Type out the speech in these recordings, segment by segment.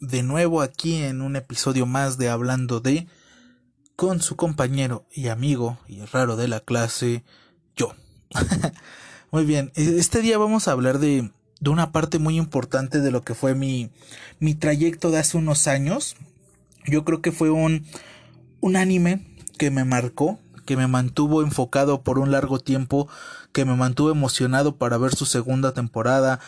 de nuevo aquí en un episodio más de Hablando de con su compañero y amigo y raro de la clase, yo. muy bien, e, este día vamos a hablar de, de una parte muy importante de lo que fue mi, mi trayecto de hace unos años. Yo creo que fue un, un anime que me marcó, que me mantuvo enfocado por un largo tiempo, que me mantuvo emocionado para ver su segunda temporada,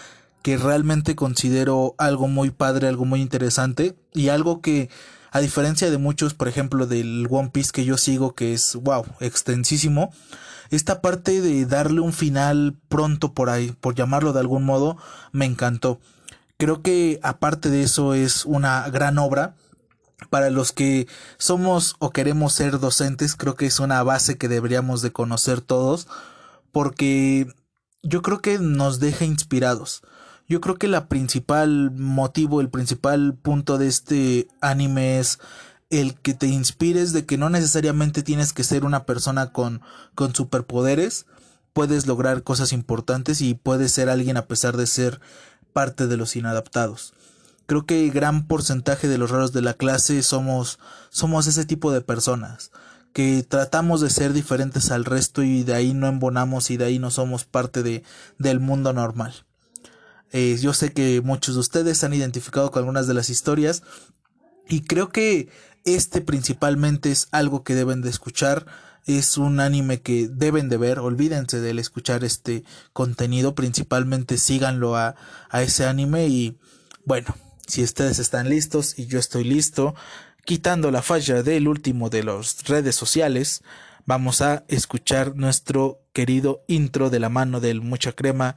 que realmente considero algo muy padre, algo muy interesante y algo que a diferencia de muchos, por ejemplo, del One Piece que yo sigo, que es, wow, extensísimo, esta parte de darle un final pronto por ahí, por llamarlo de algún modo, me encantó. Creo que aparte de eso es una gran obra. Para los que somos o queremos ser docentes, creo que es una base que deberíamos de conocer todos, porque yo creo que nos deja inspirados yo creo que la principal motivo, el principal punto de este anime es el que te inspires de que no necesariamente tienes que ser una persona con, con superpoderes, puedes lograr cosas importantes y puedes ser alguien a pesar de ser parte de los inadaptados. Creo que gran porcentaje de los raros de la clase somos, somos ese tipo de personas que tratamos de ser diferentes al resto y de ahí no embonamos y de ahí no somos parte de, del mundo normal. Eh, yo sé que muchos de ustedes se han identificado con algunas de las historias y creo que este principalmente es algo que deben de escuchar. Es un anime que deben de ver. Olvídense del escuchar este contenido. Principalmente síganlo a, a ese anime. Y bueno, si ustedes están listos y yo estoy listo, quitando la falla del último de las redes sociales, vamos a escuchar nuestro querido intro de la mano del mucha crema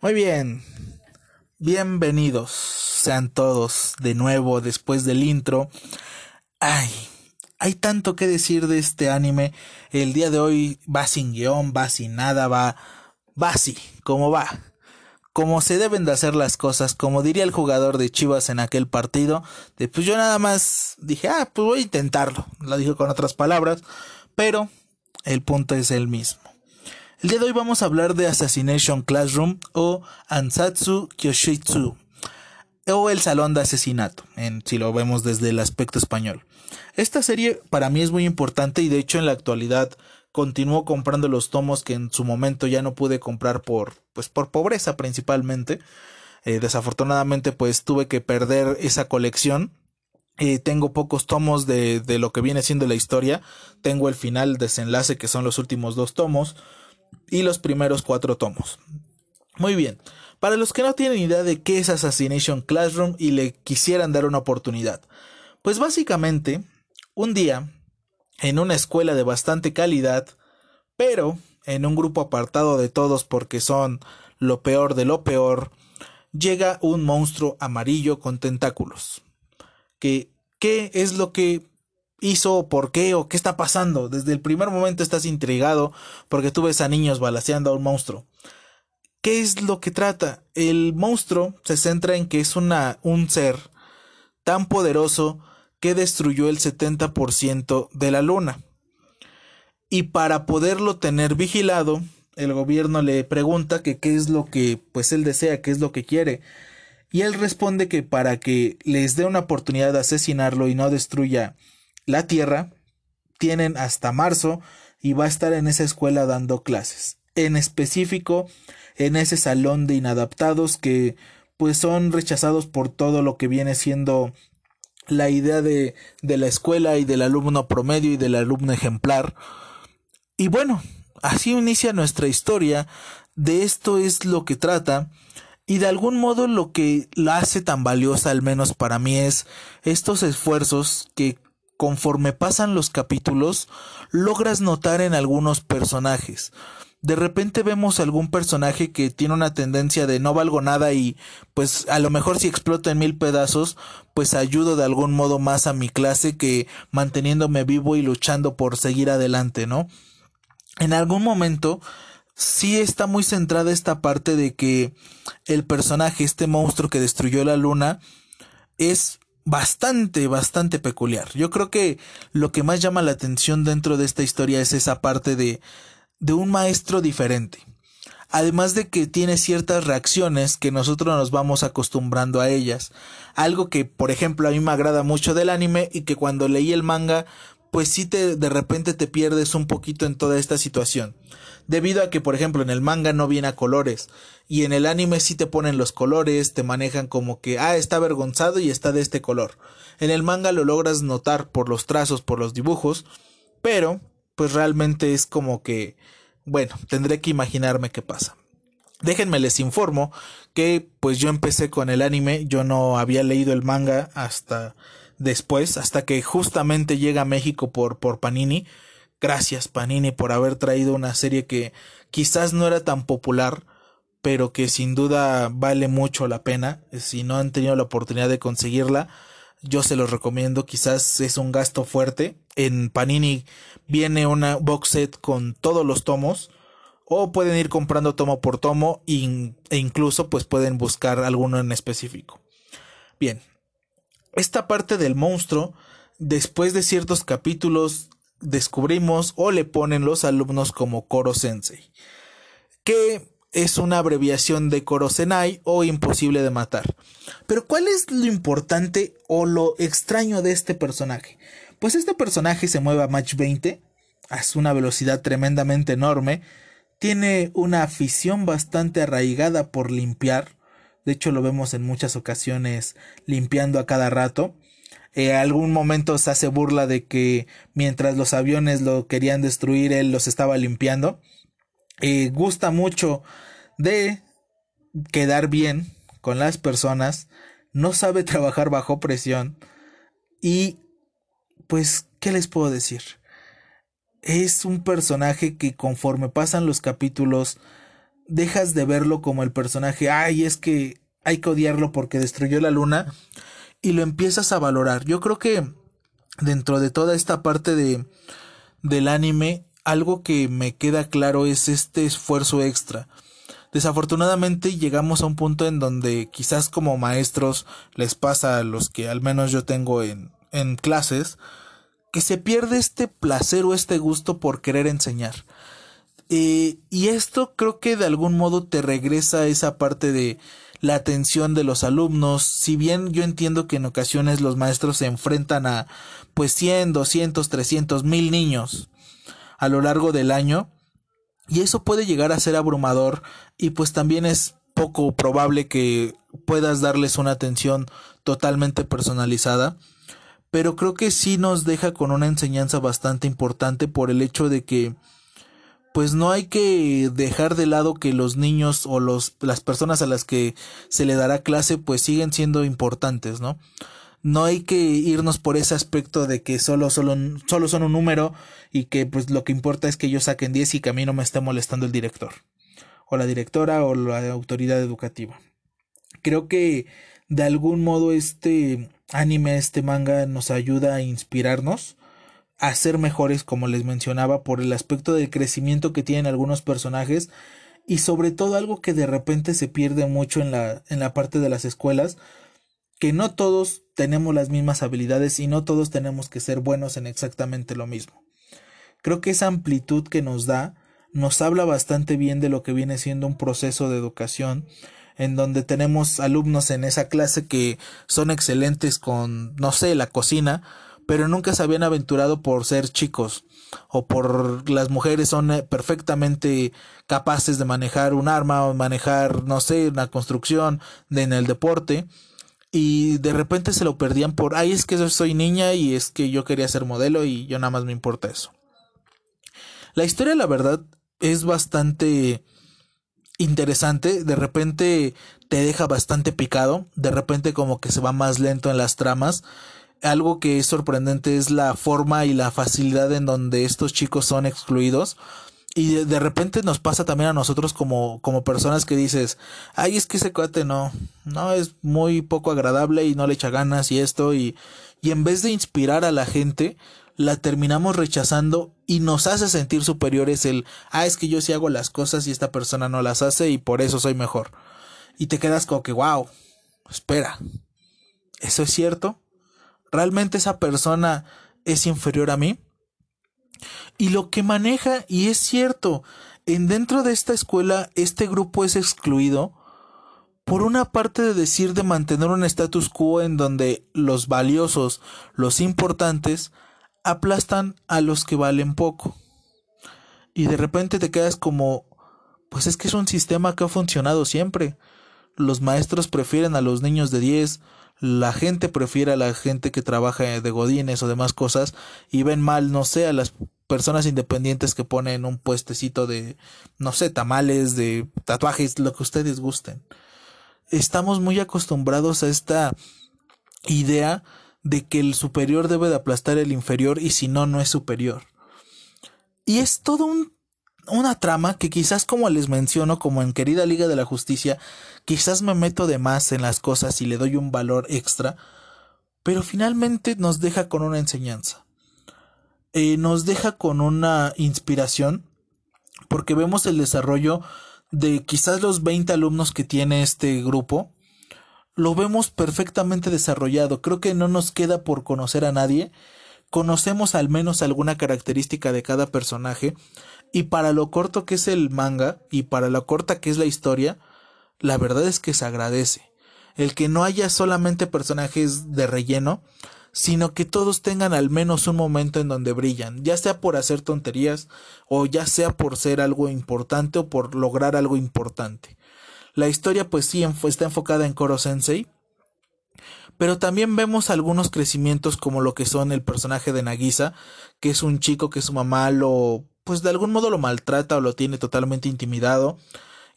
Muy bien. Bienvenidos sean todos de nuevo después del intro. Ay, hay tanto que decir de este anime. El día de hoy va sin guion, va sin nada, va, va así, como va. Como se deben de hacer las cosas, como diría el jugador de Chivas en aquel partido, pues yo nada más dije, ah, pues voy a intentarlo. Lo dijo con otras palabras, pero el punto es el mismo. El día de hoy vamos a hablar de Assassination Classroom o Ansatsu Kyoshitsu o el salón de asesinato, si lo vemos desde el aspecto español. Esta serie para mí es muy importante y de hecho en la actualidad continúo comprando los tomos que en su momento ya no pude comprar por pues por pobreza principalmente. Eh, desafortunadamente pues tuve que perder esa colección eh, tengo pocos tomos de, de, lo que viene siendo la historia. Tengo el final desenlace que son los últimos dos tomos y los primeros cuatro tomos. Muy bien, para los que no tienen idea de qué es Assassination Classroom y le quisieran dar una oportunidad, pues básicamente, un día, en una escuela de bastante calidad, pero en un grupo apartado de todos porque son lo peor de lo peor, llega un monstruo amarillo con tentáculos. Que, ¿Qué es lo que hizo, por qué o qué está pasando. Desde el primer momento estás intrigado porque tú ves a niños balaseando a un monstruo. ¿Qué es lo que trata? El monstruo se centra en que es una, un ser tan poderoso que destruyó el 70% de la luna. Y para poderlo tener vigilado, el gobierno le pregunta qué es lo que pues él desea, qué es lo que quiere. Y él responde que para que les dé una oportunidad de asesinarlo y no destruya la Tierra, tienen hasta marzo y va a estar en esa escuela dando clases. En específico, en ese salón de inadaptados que pues son rechazados por todo lo que viene siendo la idea de, de la escuela y del alumno promedio y del alumno ejemplar. Y bueno, así inicia nuestra historia de esto es lo que trata y de algún modo lo que la hace tan valiosa al menos para mí es estos esfuerzos que conforme pasan los capítulos logras notar en algunos personajes de repente vemos algún personaje que tiene una tendencia de no valgo nada y pues a lo mejor si explota en mil pedazos, pues ayudo de algún modo más a mi clase que manteniéndome vivo y luchando por seguir adelante, ¿no? En algún momento sí está muy centrada esta parte de que el personaje, este monstruo que destruyó la luna, es bastante, bastante peculiar. Yo creo que lo que más llama la atención dentro de esta historia es esa parte de de un maestro diferente. Además de que tiene ciertas reacciones que nosotros nos vamos acostumbrando a ellas. Algo que, por ejemplo, a mí me agrada mucho del anime y que cuando leí el manga, pues sí te de repente te pierdes un poquito en toda esta situación. Debido a que, por ejemplo, en el manga no viene a colores y en el anime sí te ponen los colores, te manejan como que, ah, está avergonzado y está de este color. En el manga lo logras notar por los trazos, por los dibujos, pero pues realmente es como que, bueno, tendré que imaginarme qué pasa. Déjenme les informo que pues yo empecé con el anime, yo no había leído el manga hasta después, hasta que justamente llega a México por, por Panini. Gracias Panini por haber traído una serie que quizás no era tan popular, pero que sin duda vale mucho la pena. Si no han tenido la oportunidad de conseguirla, yo se los recomiendo, quizás es un gasto fuerte. En Panini viene una box set con todos los tomos o pueden ir comprando tomo por tomo e incluso pues pueden buscar alguno en específico. Bien, esta parte del monstruo, después de ciertos capítulos, descubrimos o le ponen los alumnos como Koro Sensei, que es una abreviación de Korosenai o imposible de matar. Pero ¿cuál es lo importante o lo extraño de este personaje? Pues este personaje se mueve a Match 20, a una velocidad tremendamente enorme, tiene una afición bastante arraigada por limpiar, de hecho lo vemos en muchas ocasiones limpiando a cada rato. En algún momento se hace burla de que mientras los aviones lo querían destruir, él los estaba limpiando. Gusta mucho de quedar bien con las personas, no sabe trabajar bajo presión y pues, ¿qué les puedo decir? Es un personaje que conforme pasan los capítulos, dejas de verlo como el personaje, ay, es que hay que odiarlo porque destruyó la luna, y lo empiezas a valorar. Yo creo que dentro de toda esta parte de, del anime, algo que me queda claro es este esfuerzo extra. Desafortunadamente llegamos a un punto en donde quizás como maestros les pasa a los que al menos yo tengo en, en clases, que se pierde este placer o este gusto por querer enseñar. Eh, y esto creo que de algún modo te regresa a esa parte de la atención de los alumnos. Si bien yo entiendo que en ocasiones los maestros se enfrentan a pues 100, 200, 300, mil niños a lo largo del año, y eso puede llegar a ser abrumador y pues también es poco probable que puedas darles una atención totalmente personalizada. Pero creo que sí nos deja con una enseñanza bastante importante por el hecho de que pues no hay que dejar de lado que los niños o los, las personas a las que se le dará clase pues siguen siendo importantes, ¿no? No hay que irnos por ese aspecto de que solo, solo, solo son un número y que pues lo que importa es que ellos saquen 10 y que a mí no me esté molestando el director o la directora o la autoridad educativa. Creo que de algún modo este anime, este manga nos ayuda a inspirarnos a ser mejores, como les mencionaba, por el aspecto del crecimiento que tienen algunos personajes y sobre todo algo que de repente se pierde mucho en la, en la parte de las escuelas, que no todos tenemos las mismas habilidades y no todos tenemos que ser buenos en exactamente lo mismo. Creo que esa amplitud que nos da nos habla bastante bien de lo que viene siendo un proceso de educación en donde tenemos alumnos en esa clase que son excelentes con, no sé, la cocina, pero nunca se habían aventurado por ser chicos o por las mujeres son eh, perfectamente capaces de manejar un arma o manejar, no sé, una construcción en el deporte y de repente se lo perdían por, ay, es que soy niña y es que yo quería ser modelo y yo nada más me importa eso. La historia, la verdad, es bastante interesante, de repente te deja bastante picado, de repente como que se va más lento en las tramas. Algo que es sorprendente es la forma y la facilidad en donde estos chicos son excluidos. Y de, repente nos pasa también a nosotros como, como personas que dices, ay, es que ese cuate no, no, es muy poco agradable y no le echa ganas y esto, y, y en vez de inspirar a la gente, la terminamos rechazando y nos hace sentir superiores el, ah, es que yo sí hago las cosas y esta persona no las hace y por eso soy mejor. Y te quedas como que, wow, espera, ¿eso es cierto? ¿Realmente esa persona es inferior a mí? Y lo que maneja, y es cierto, en dentro de esta escuela este grupo es excluido por una parte de decir de mantener un status quo en donde los valiosos, los importantes, aplastan a los que valen poco. Y de repente te quedas como, pues es que es un sistema que ha funcionado siempre. Los maestros prefieren a los niños de 10, la gente prefiere a la gente que trabaja de godines o demás cosas y ven mal, no sé, a las personas independientes que ponen un puestecito de, no sé, tamales, de tatuajes, lo que ustedes gusten. Estamos muy acostumbrados a esta idea de que el superior debe de aplastar el inferior y si no, no es superior. Y es todo un, una trama que quizás como les menciono, como en Querida Liga de la Justicia, quizás me meto de más en las cosas y le doy un valor extra, pero finalmente nos deja con una enseñanza. Eh, nos deja con una inspiración, porque vemos el desarrollo de quizás los 20 alumnos que tiene este grupo, lo vemos perfectamente desarrollado. Creo que no nos queda por conocer a nadie. Conocemos al menos alguna característica de cada personaje. Y para lo corto que es el manga y para lo corta que es la historia, la verdad es que se agradece. El que no haya solamente personajes de relleno, sino que todos tengan al menos un momento en donde brillan, ya sea por hacer tonterías o ya sea por ser algo importante o por lograr algo importante. La historia pues sí está enfocada en Koro Sensei, pero también vemos algunos crecimientos como lo que son el personaje de Nagisa, que es un chico que su mamá lo pues de algún modo lo maltrata o lo tiene totalmente intimidado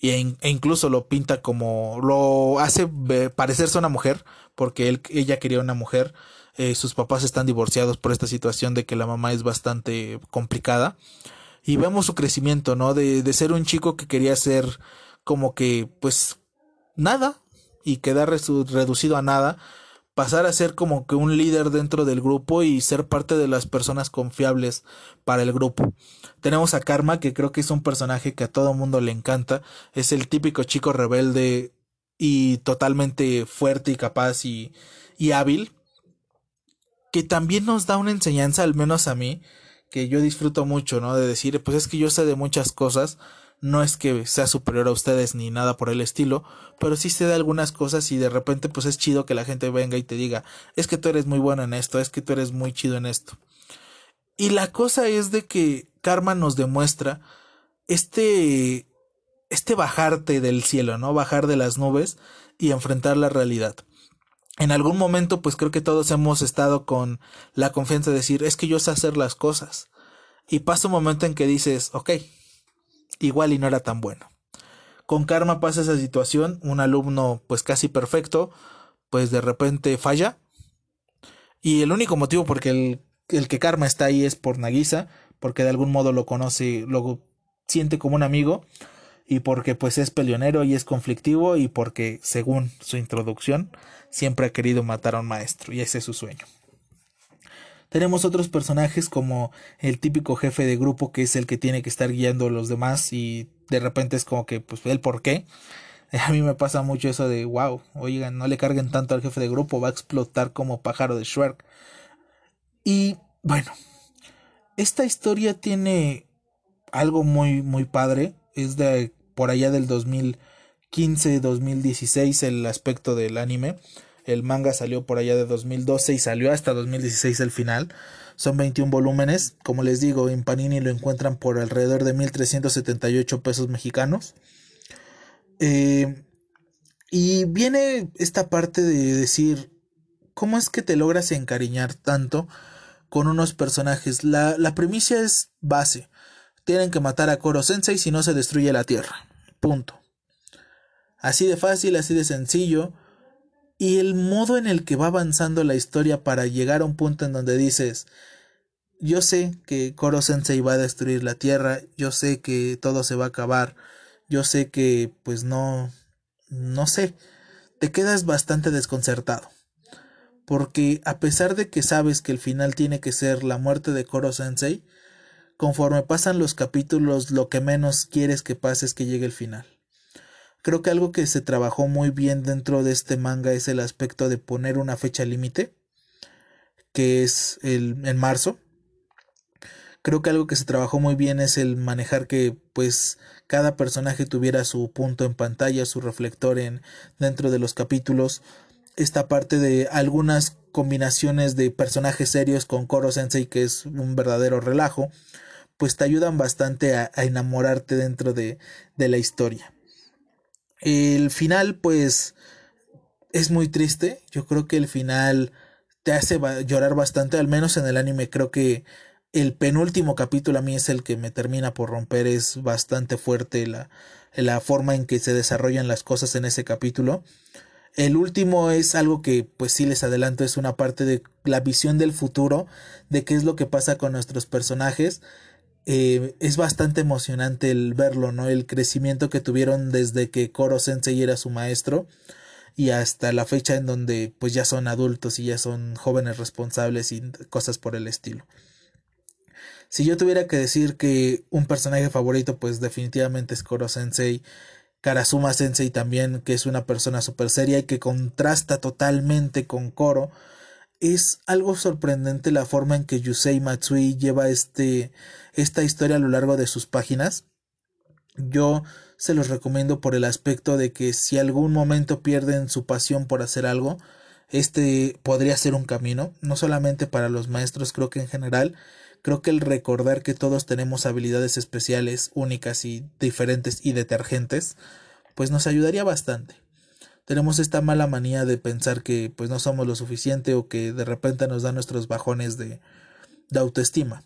e, incluso lo pinta como lo hace parecerse una mujer porque él, ella quería una mujer eh, sus papás están divorciados por esta situación de que la mamá es bastante complicada y vemos su crecimiento no de, de ser un chico que quería ser como que pues nada y quedar reducido a nada, pasar a ser como que un líder dentro del grupo y ser parte de las personas confiables para el grupo. Tenemos a Karma, que creo que es un personaje que a todo mundo le encanta, es el típico chico rebelde y totalmente fuerte y capaz y, y hábil, que también nos da una enseñanza, al menos a mí, que yo disfruto mucho, ¿no? De decir, pues es que yo sé de muchas cosas, no es que sea superior a ustedes ni nada por el estilo, pero sí se da algunas cosas y de repente pues es chido que la gente venga y te diga, es que tú eres muy bueno en esto, es que tú eres muy chido en esto. Y la cosa es de que Karma nos demuestra este este bajarte del cielo, ¿no? Bajar de las nubes y enfrentar la realidad. En algún momento, pues creo que todos hemos estado con la confianza de decir, es que yo sé hacer las cosas. Y pasa un momento en que dices, ok, igual y no era tan bueno. Con Karma pasa esa situación, un alumno pues casi perfecto, pues de repente falla. Y el único motivo por el, el que Karma está ahí es por Nagisa, porque de algún modo lo conoce, lo siente como un amigo, y porque pues es peleonero y es conflictivo, y porque según su introducción siempre ha querido matar a un maestro, y ese es su sueño. Tenemos otros personajes como el típico jefe de grupo que es el que tiene que estar guiando a los demás y de repente es como que, pues, el por qué. A mí me pasa mucho eso de, wow, oigan, no le carguen tanto al jefe de grupo, va a explotar como pájaro de Shrek. Y bueno, esta historia tiene algo muy, muy padre. Es de por allá del 2015-2016 el aspecto del anime. El manga salió por allá de 2012 y salió hasta 2016 el final. Son 21 volúmenes. Como les digo, en Panini lo encuentran por alrededor de 1378 pesos mexicanos. Eh, y viene esta parte de decir, ¿cómo es que te logras encariñar tanto con unos personajes? La, premisa es base. Tienen que matar a Koro Sensei si no se destruye la Tierra. Punto. Así de fácil, así de sencillo. Y el modo en el que va avanzando la historia para llegar a un punto en donde dices, yo sé que Koro Sensei va a destruir la tierra, yo sé que todo se va a acabar, yo sé que pues no, no sé, te quedas bastante desconcertado. Porque a pesar de que sabes que el final tiene que ser la muerte de Koro Sensei, conforme pasan los capítulos lo que menos quieres que pase es que llegue el final. Creo que algo que se trabajó muy bien dentro de este manga es el aspecto de poner una fecha límite, que es el, en marzo. Creo que algo que se trabajó muy bien es el manejar que pues cada personaje tuviera su punto en pantalla, su reflector en dentro de los capítulos. Esta parte de algunas combinaciones de personajes serios con Koro Sensei que es un verdadero relajo, pues te ayudan bastante a, enamorarte dentro de, de la historia. El final, pues, es muy triste. Yo creo que el final te hace llorar bastante, al menos en el anime creo que el penúltimo capítulo a mí es el que me termina por romper, es bastante fuerte la, la forma en que se desarrollan las cosas en ese capítulo. El último es algo que pues sí les adelanto, es una parte de la visión del futuro, de qué es lo que pasa con nuestros personajes eh, es bastante emocionante el verlo, ¿no? El crecimiento que tuvieron desde que Koro Sensei era su maestro y hasta la fecha en donde pues ya son adultos y ya son jóvenes responsables y cosas por el estilo. Si yo tuviera que decir que un personaje favorito, pues definitivamente es Koro Sensei. Karasuma Sensei también, que es una persona super seria y que contrasta totalmente con Koro es algo sorprendente la forma en que Yusei Matsui lleva este, esta historia a lo largo de sus páginas. Yo se los recomiendo por el aspecto de que si algún momento pierden su pasión por hacer algo, este podría ser un camino, no solamente para los maestros, creo que en general, creo que el recordar que todos tenemos habilidades especiales, únicas y diferentes y detergentes, pues nos ayudaría bastante tenemos esta mala manía de pensar que pues no somos lo suficiente o que de repente nos dan nuestros bajones de, de autoestima.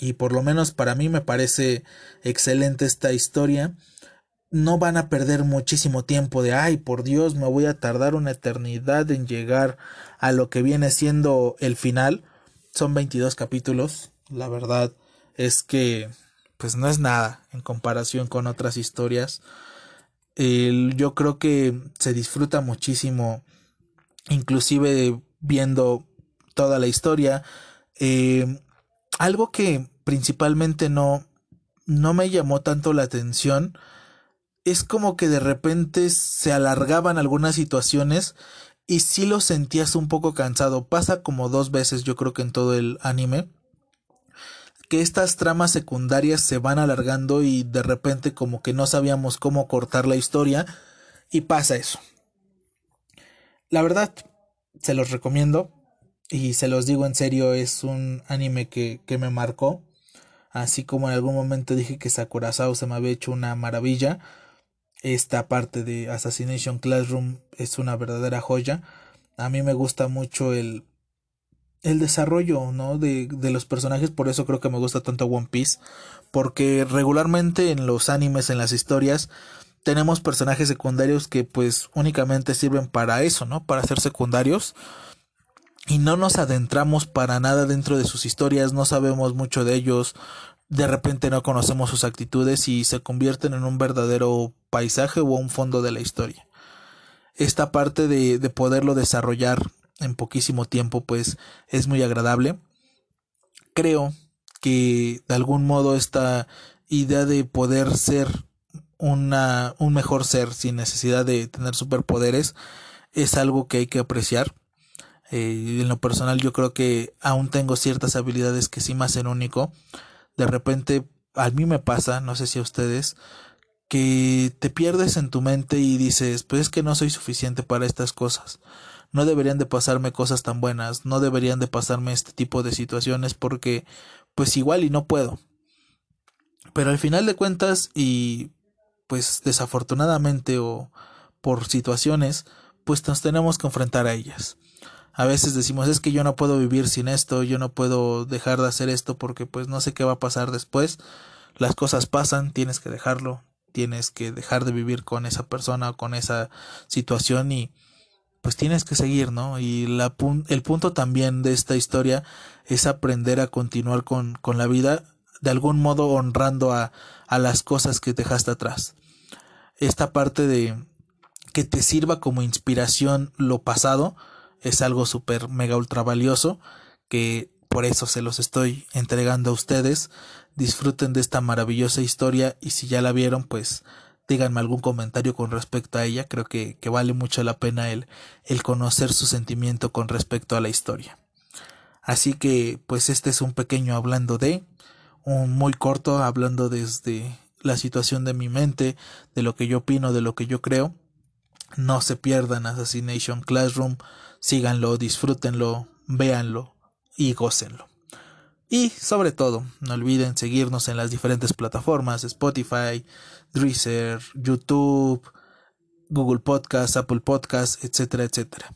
Y por lo menos para mí me parece excelente esta historia. No van a perder muchísimo tiempo de, ay, por Dios, me voy a tardar una eternidad en llegar a lo que viene siendo el final. Son 22 capítulos. La verdad es que, pues no es nada en comparación con otras historias yo creo que se disfruta muchísimo, inclusive viendo toda la historia. Eh, algo que principalmente no, no me llamó tanto la atención es como que de repente se alargaban algunas situaciones y sí lo sentías un poco cansado. Pasa como dos veces yo creo que en todo el anime que estas tramas secundarias se van alargando y de repente como que no sabíamos cómo cortar la historia y pasa eso. La verdad, se los recomiendo y se los digo en serio, es un anime que, que me marcó. Así como en algún momento dije que Sakurazao se me había hecho una maravilla, esta parte de Assassination Classroom es una verdadera joya. A mí me gusta mucho el el desarrollo, ¿no? De, de los personajes, por eso creo que me gusta tanto One Piece, porque regularmente en los animes, en las historias, tenemos personajes secundarios que pues únicamente sirven para eso, ¿no? Para ser secundarios. Y no nos adentramos para nada dentro de sus historias, no sabemos mucho de ellos, de repente no conocemos sus actitudes y se convierten en un verdadero paisaje o un fondo de la historia. Esta parte de, de poderlo desarrollar en poquísimo tiempo, pues es muy agradable. Creo que de algún modo esta idea de poder ser una, un mejor ser sin necesidad de tener superpoderes es algo que hay que apreciar. Eh, en lo personal yo creo que aún tengo ciertas habilidades que sí me hacen único. De repente a mí me pasa, no sé si a ustedes, que te pierdes en tu mente y dices, pues es que no soy suficiente para estas cosas no deberían de pasarme cosas tan buenas, no deberían de pasarme este tipo de situaciones porque pues igual y no puedo. Pero al final de cuentas y pues desafortunadamente o por situaciones pues nos tenemos que enfrentar a ellas. A veces decimos es que yo no puedo vivir sin esto, yo no puedo dejar de hacer esto porque pues no sé qué va a pasar después. Las cosas pasan, tienes que dejarlo, tienes que dejar de vivir con esa persona o con esa situación y pues tienes que seguir, ¿no? Y la el punto también de esta historia es aprender a continuar con, con la vida, de algún modo honrando a, a las cosas que dejaste atrás. Esta parte de que te sirva como inspiración lo pasado es algo súper mega ultra valioso que por eso se los estoy entregando a ustedes. Disfruten de esta maravillosa historia y si ya la vieron, pues díganme algún comentario con respecto a ella. Creo que, que vale mucho la pena el, el conocer su sentimiento con respecto a la historia. Así que, pues este es un pequeño hablando de, un muy corto hablando desde la situación de mi mente, de lo que yo opino, de lo que yo creo. No se pierdan Assassination Classroom, síganlo, disfrútenlo, véanlo y gócenlo. Y sobre todo, no olviden seguirnos en las diferentes plataformas, Spotify, Drizzer, YouTube, Google Podcast, Apple Podcast, etcétera, etcétera.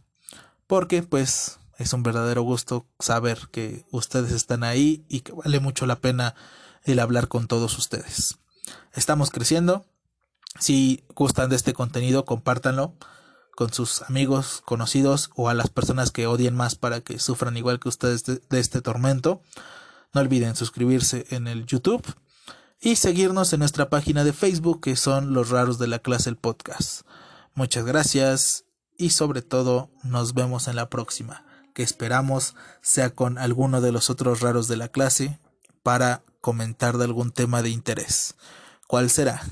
Porque pues es un verdadero gusto saber que ustedes están ahí y que vale mucho la pena el hablar con todos ustedes. Estamos creciendo. Si gustan de este contenido, compártanlo con sus amigos, conocidos o a las personas que odien más para que sufran igual que ustedes de, este tormento. No olviden suscribirse en el YouTube y seguirnos en nuestra página de Facebook que son los raros de la clase el podcast. Muchas gracias y sobre todo nos vemos en la próxima, que esperamos sea con alguno de los otros raros de la clase para comentar de algún tema de interés. ¿Cuál será?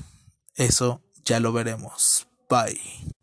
Eso ya lo veremos. Bye.